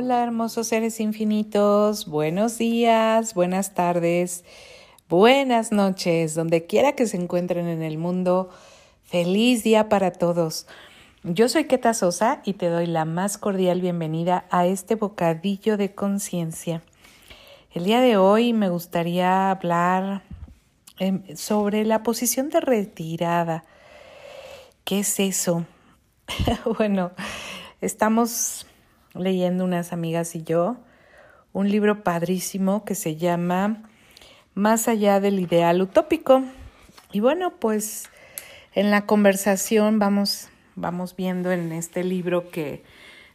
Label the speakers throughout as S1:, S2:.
S1: Hola hermosos seres infinitos, buenos días, buenas tardes, buenas noches, donde quiera que se encuentren en el mundo, feliz día para todos. Yo soy Keta Sosa y te doy la más cordial bienvenida a este bocadillo de conciencia. El día de hoy me gustaría hablar em, sobre la posición de retirada. ¿Qué es eso? bueno, estamos leyendo unas amigas y yo un libro padrísimo que se llama Más allá del ideal utópico. Y bueno, pues en la conversación vamos, vamos viendo en este libro que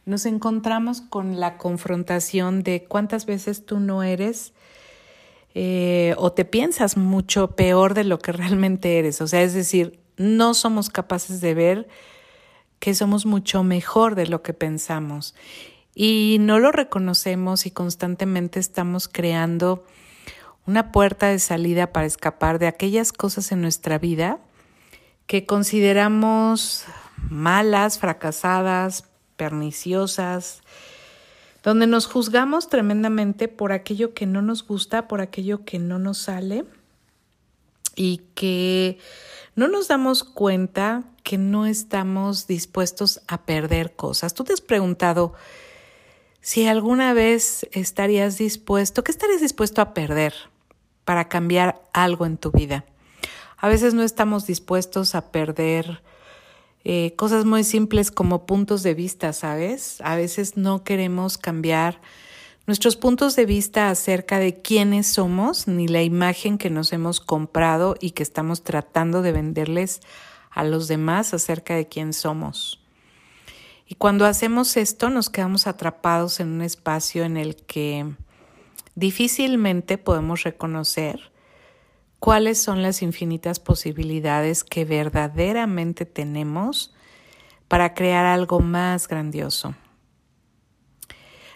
S1: nos encontramos con la confrontación de cuántas veces tú no eres eh, o te piensas mucho peor de lo que realmente eres. O sea, es decir, no somos capaces de ver que somos mucho mejor de lo que pensamos y no lo reconocemos y constantemente estamos creando una puerta de salida para escapar de aquellas cosas en nuestra vida que consideramos malas, fracasadas, perniciosas, donde nos juzgamos tremendamente por aquello que no nos gusta, por aquello que no nos sale y que no nos damos cuenta que no estamos dispuestos a perder cosas. Tú te has preguntado, si alguna vez estarías dispuesto, ¿qué estarías dispuesto a perder para cambiar algo en tu vida? A veces no estamos dispuestos a perder eh, cosas muy simples como puntos de vista, ¿sabes? A veces no queremos cambiar nuestros puntos de vista acerca de quiénes somos ni la imagen que nos hemos comprado y que estamos tratando de venderles a los demás acerca de quién somos. Y cuando hacemos esto nos quedamos atrapados en un espacio en el que difícilmente podemos reconocer cuáles son las infinitas posibilidades que verdaderamente tenemos para crear algo más grandioso.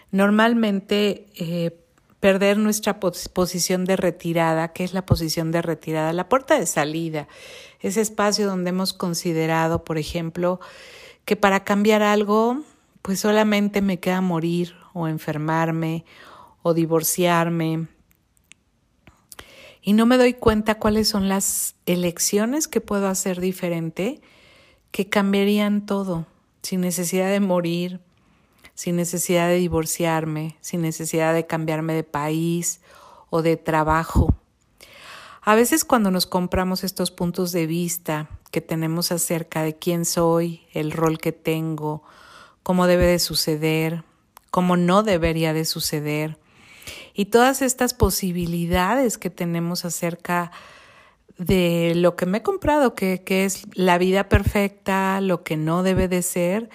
S1: Normalmente eh, perder nuestra posición de retirada, que es la posición de retirada, la puerta de salida, ese espacio donde hemos considerado, por ejemplo, que para cambiar algo, pues solamente me queda morir o enfermarme o divorciarme. Y no me doy cuenta cuáles son las elecciones que puedo hacer diferente que cambiarían todo, sin necesidad de morir, sin necesidad de divorciarme, sin necesidad de cambiarme de país o de trabajo. A veces cuando nos compramos estos puntos de vista que tenemos acerca de quién soy, el rol que tengo, cómo debe de suceder, cómo no debería de suceder, y todas estas posibilidades que tenemos acerca de lo que me he comprado, que, es la vida perfecta, lo que no debe de ser,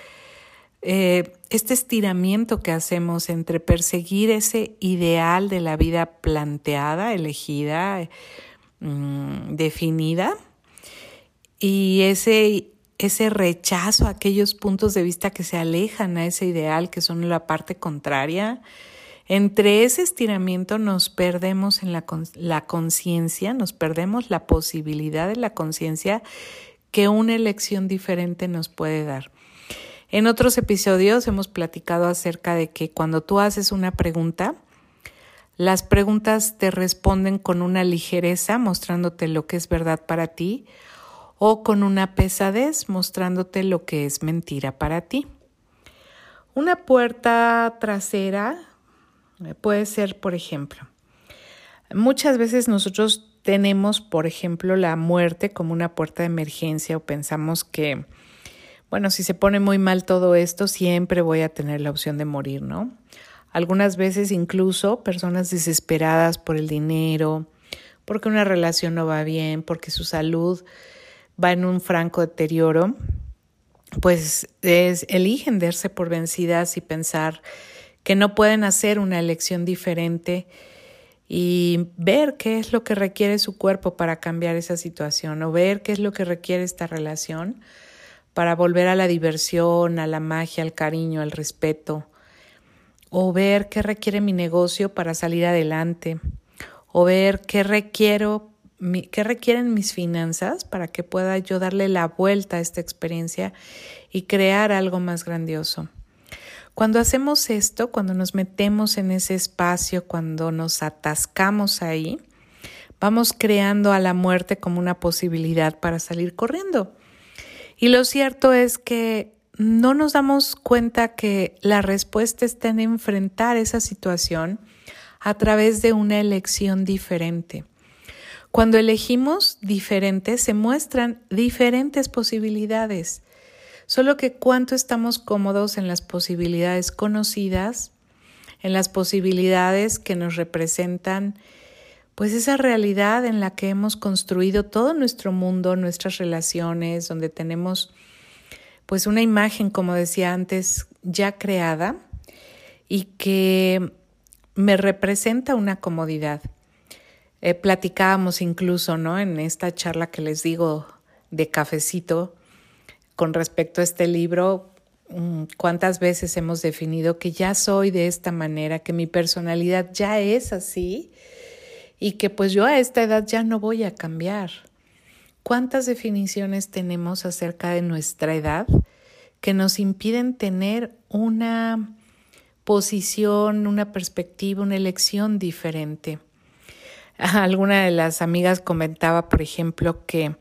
S1: eh, este estiramiento que hacemos entre perseguir ese ideal de la vida planteada, elegida, mm, definida, y ese, ese rechazo a aquellos puntos de vista que se alejan a ese ideal, que son la parte contraria, entre ese estiramiento nos perdemos en la, la conciencia, nos perdemos la posibilidad de la conciencia que una elección diferente nos puede dar. En otros episodios hemos platicado acerca de que cuando tú haces una pregunta, las preguntas te responden con una ligereza, mostrándote lo que es verdad para ti, o con una pesadez mostrándote lo que es mentira para ti. Una puerta trasera eh, puede ser, por ejemplo, muchas veces nosotros tenemos, por ejemplo, la muerte como una puerta de emergencia o pensamos que, bueno, si se pone muy mal todo esto, siempre voy a tener la opción de morir, ¿no? Algunas veces incluso personas desesperadas por el dinero, porque una relación no va bien, porque su salud va en un franco deterioro, pues es, eligen darse por vencidas y pensar que no pueden hacer una elección diferente y ver qué es lo que requiere su cuerpo para cambiar esa situación o ver qué es lo que requiere esta relación para volver a la diversión, a la magia, al cariño, al respeto, o ver qué requiere mi negocio para salir adelante, o ver qué requiero qué requieren mis finanzas para que pueda yo darle la vuelta a esta experiencia y crear algo más grandioso. Cuando hacemos esto, cuando nos metemos en ese espacio, cuando nos atascamos ahí, vamos creando a la muerte como una posibilidad para salir corriendo. Y lo cierto es que no nos damos cuenta que la respuesta está en enfrentar esa situación a través de una elección diferente. Cuando elegimos diferente, se muestran diferentes posibilidades. Solo que cuánto estamos cómodos en las posibilidades conocidas, en las posibilidades que nos representan, pues esa realidad en la que hemos construido todo nuestro mundo, nuestras relaciones, donde tenemos pues una imagen, como decía antes, ya creada y que me representa una comodidad. Eh, platicábamos incluso, ¿no? En esta charla que les digo de cafecito con respecto a este libro, mm, cuántas veces hemos definido que ya soy de esta manera, que mi personalidad ya es así y que pues yo a esta edad ya no voy a cambiar. ¿Cuántas definiciones tenemos acerca de nuestra edad que nos impiden tener una posición, una perspectiva, una elección diferente? Alguna de las amigas comentaba, por ejemplo, que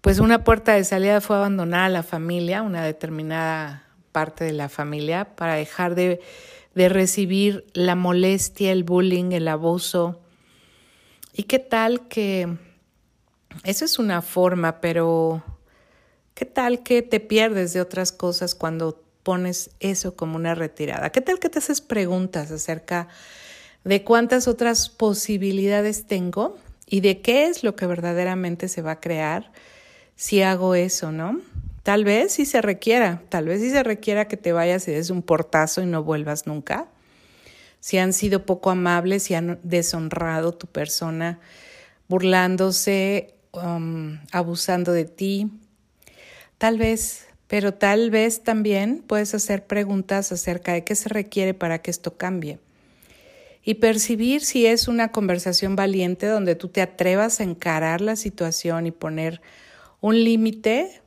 S1: pues una puerta de salida fue abandonar a la familia, una determinada parte de la familia, para dejar de, de recibir la molestia, el bullying, el abuso. ¿Y qué tal que eso es una forma, pero ¿qué tal que te pierdes de otras cosas cuando pones eso como una retirada? ¿Qué tal que te haces preguntas acerca de cuántas otras posibilidades tengo y de qué es lo que verdaderamente se va a crear si hago eso, ¿no? Tal vez sí se requiera, tal vez sí se requiera que te vayas y des un portazo y no vuelvas nunca. Si han sido poco amables, si han deshonrado tu persona, burlándose Um, abusando de ti. Tal vez, pero tal vez también puedes hacer preguntas acerca de qué se requiere para que esto cambie. Y percibir si es una conversación valiente donde tú te atrevas a encarar la situación y poner un límite,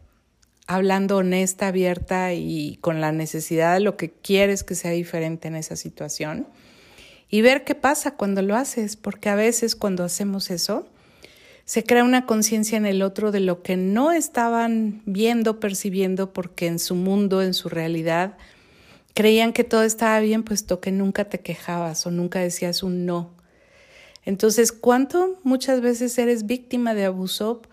S1: hablando honesta, abierta y con la necesidad de lo que quieres que sea diferente en esa situación. Y ver qué pasa cuando lo haces, porque a veces cuando hacemos eso, se crea una conciencia en el otro de lo que no estaban viendo, percibiendo, porque en su mundo, en su realidad, creían que todo estaba bien, puesto que nunca te quejabas o nunca decías un no. Entonces, ¿cuánto muchas veces eres víctima de abuso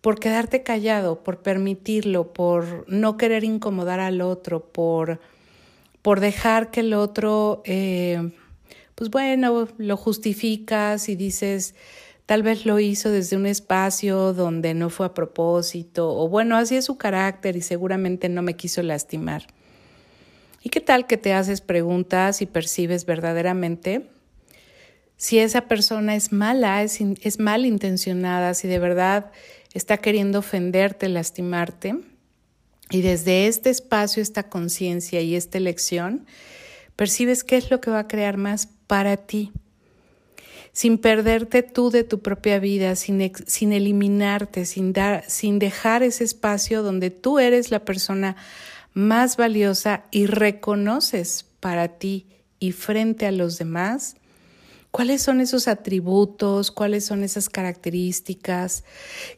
S1: por quedarte callado, por permitirlo, por no querer incomodar al otro, por, por dejar que el otro, eh, pues bueno, lo justificas y dices, Tal vez lo hizo desde un espacio donde no fue a propósito, o bueno, así es su carácter y seguramente no me quiso lastimar. ¿Y qué tal que te haces preguntas y percibes verdaderamente si esa persona es mala, es, es mal intencionada, si de verdad está queriendo ofenderte, lastimarte? Y desde este espacio, esta conciencia y esta elección, percibes qué es lo que va a crear más para ti sin perderte tú de tu propia vida, sin, sin eliminarte, sin, dar, sin dejar ese espacio donde tú eres la persona más valiosa y reconoces para ti y frente a los demás cuáles son esos atributos, cuáles son esas características,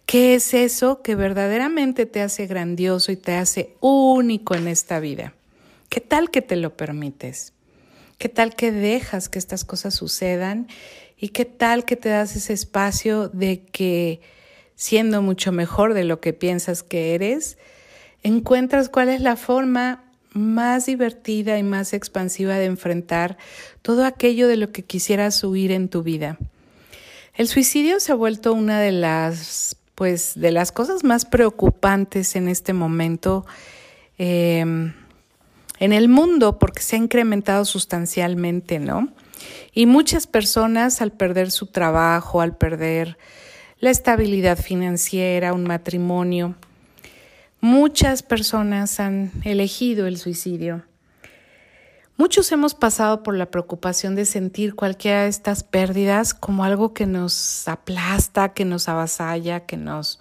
S1: qué es eso que verdaderamente te hace grandioso y te hace único en esta vida. ¿Qué tal que te lo permites? ¿Qué tal que dejas que estas cosas sucedan ¿Y qué tal que te das ese espacio de que, siendo mucho mejor de lo que piensas que eres, encuentras cuál es la forma más divertida y más expansiva de enfrentar todo aquello de lo que quisieras huir en tu vida? El suicidio se ha vuelto una de las, pues, de las cosas más preocupantes en este momento. Em, en el mundo porque se ha incrementado sustancialmente, ¿no? Y muchas personas al perder su trabajo, al perder la estabilidad financiera, un matrimonio, muchas personas han elegido el suicidio. Muchos hemos pasado por la preocupación de sentir cualquiera de estas pérdidas como algo que nos aplasta, que nos avasalla, que nos,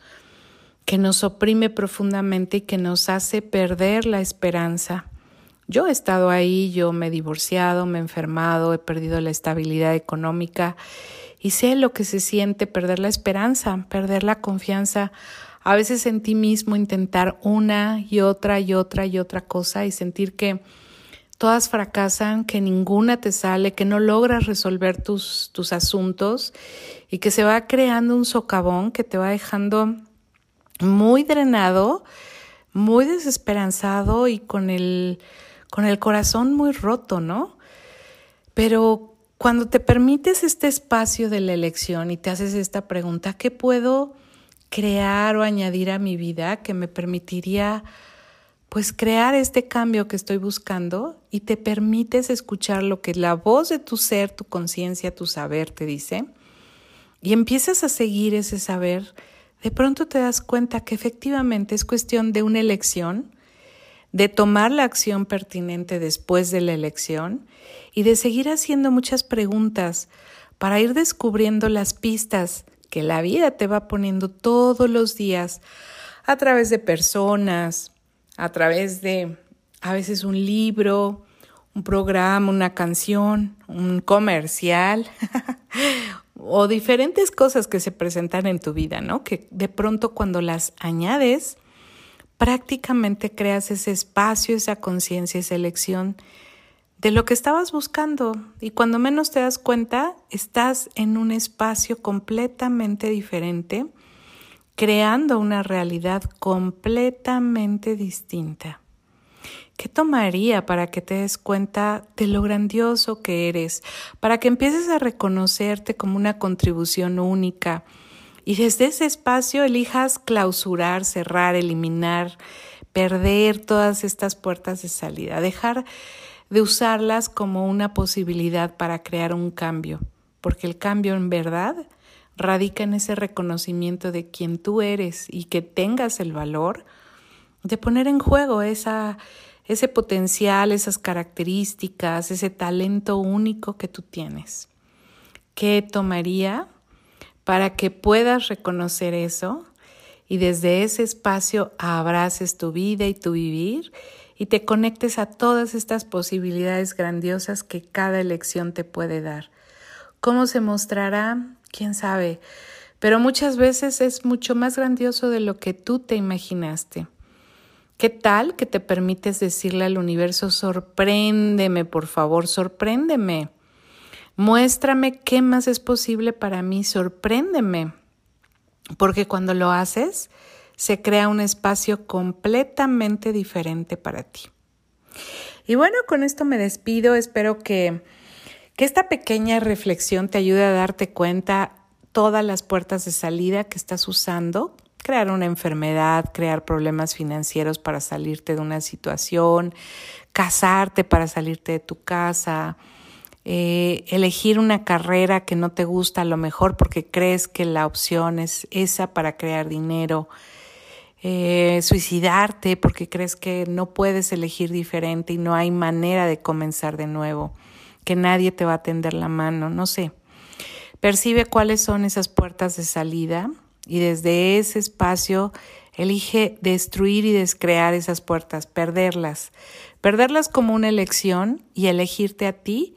S1: que nos oprime profundamente y que nos hace perder la esperanza Yo he estado ahí, yo me he divorciado, me he enfermado, he perdido la estabilidad económica y sé lo que se siente perder la esperanza, perder la confianza, a veces en ti mismo intentar una y otra y otra y otra cosa y sentir que todas fracasan, que ninguna te sale, que no logras resolver tus, tus asuntos y que se va creando un socavón que te va dejando muy drenado, muy desesperanzado y con el, con el corazón muy roto, ¿no? Pero cuando te permites este espacio de la elección y te haces esta pregunta, ¿qué puedo crear o añadir a mi vida que me permitiría pues crear este cambio que estoy buscando y te permites escuchar lo que la voz de tu ser, tu conciencia, tu saber te dice y empiezas a seguir ese saber, de pronto te das cuenta que efectivamente es cuestión de una elección, de tomar la acción pertinente después de la elección y de seguir haciendo muchas preguntas para ir descubriendo las pistas que la vida te va poniendo todos los días a través de personas, a través de a veces un libro, un programa, una canción, un comercial o diferentes cosas que se presentan en tu vida, ¿no? Que de pronto cuando las añades, prácticamente creas ese espacio, esa conciencia, esa elección de lo que estabas buscando. Y cuando menos te das cuenta, estás en un espacio completamente diferente creando una realidad completamente distinta. ¿Qué tomaría para que te des cuenta de lo grandioso que eres, para que empieces a reconocerte como una contribución única. Y desde ese espacio elijas clausurar, cerrar, eliminar, perder todas estas puertas de salida, dejar de usarlas como una posibilidad para crear un cambio, porque el cambio en verdad radica en ese reconocimiento de quien tú eres y que tengas el valor de poner en juego esa, ese potencial, esas características, ese talento único que tú tienes. ¿Qué tomaría para que puedas reconocer eso y desde ese espacio abraces tu vida y tu vivir y te conectes a todas estas posibilidades grandiosas que cada elección te puede dar? ¿Cómo se mostrará? quién sabe, pero muchas veces es mucho más grandioso de lo que tú te imaginaste. ¿Qué tal que te permites decirle al universo, sorpréndeme, por favor, sorpréndeme? Muéstrame qué más es posible para mí, sorpréndeme. Porque cuando lo haces, se crea un espacio completamente diferente para ti. Y bueno, con esto me despido. Espero que que esta pequeña reflexión te ayude a darte cuenta todas las puertas de salida que estás usando, crear una enfermedad, crear problemas financieros para salirte de una situación, casarte para salirte de tu casa, eh, elegir una carrera que no te gusta a lo mejor porque crees que la opción es esa para crear dinero, eh, suicidarte porque crees que no puedes elegir diferente y no hay manera de comenzar de nuevo que nadie te va a tender la mano, no sé. Percibe cuáles son esas puertas de salida y desde ese espacio elige destruir y descrear esas puertas, perderlas, perderlas como una elección y elegirte a ti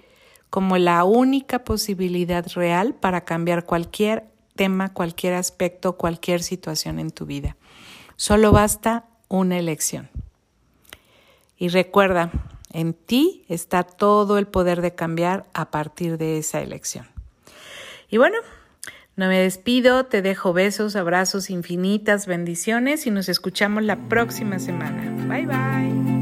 S1: como la única posibilidad real para cambiar cualquier tema, cualquier aspecto, cualquier situación en tu vida. Solo basta una elección. Y recuerda, en ti está todo el poder de cambiar a partir de esa elección. Y bueno, no me despido, te dejo besos, abrazos infinitas, bendiciones y nos escuchamos la próxima semana. Bye bye.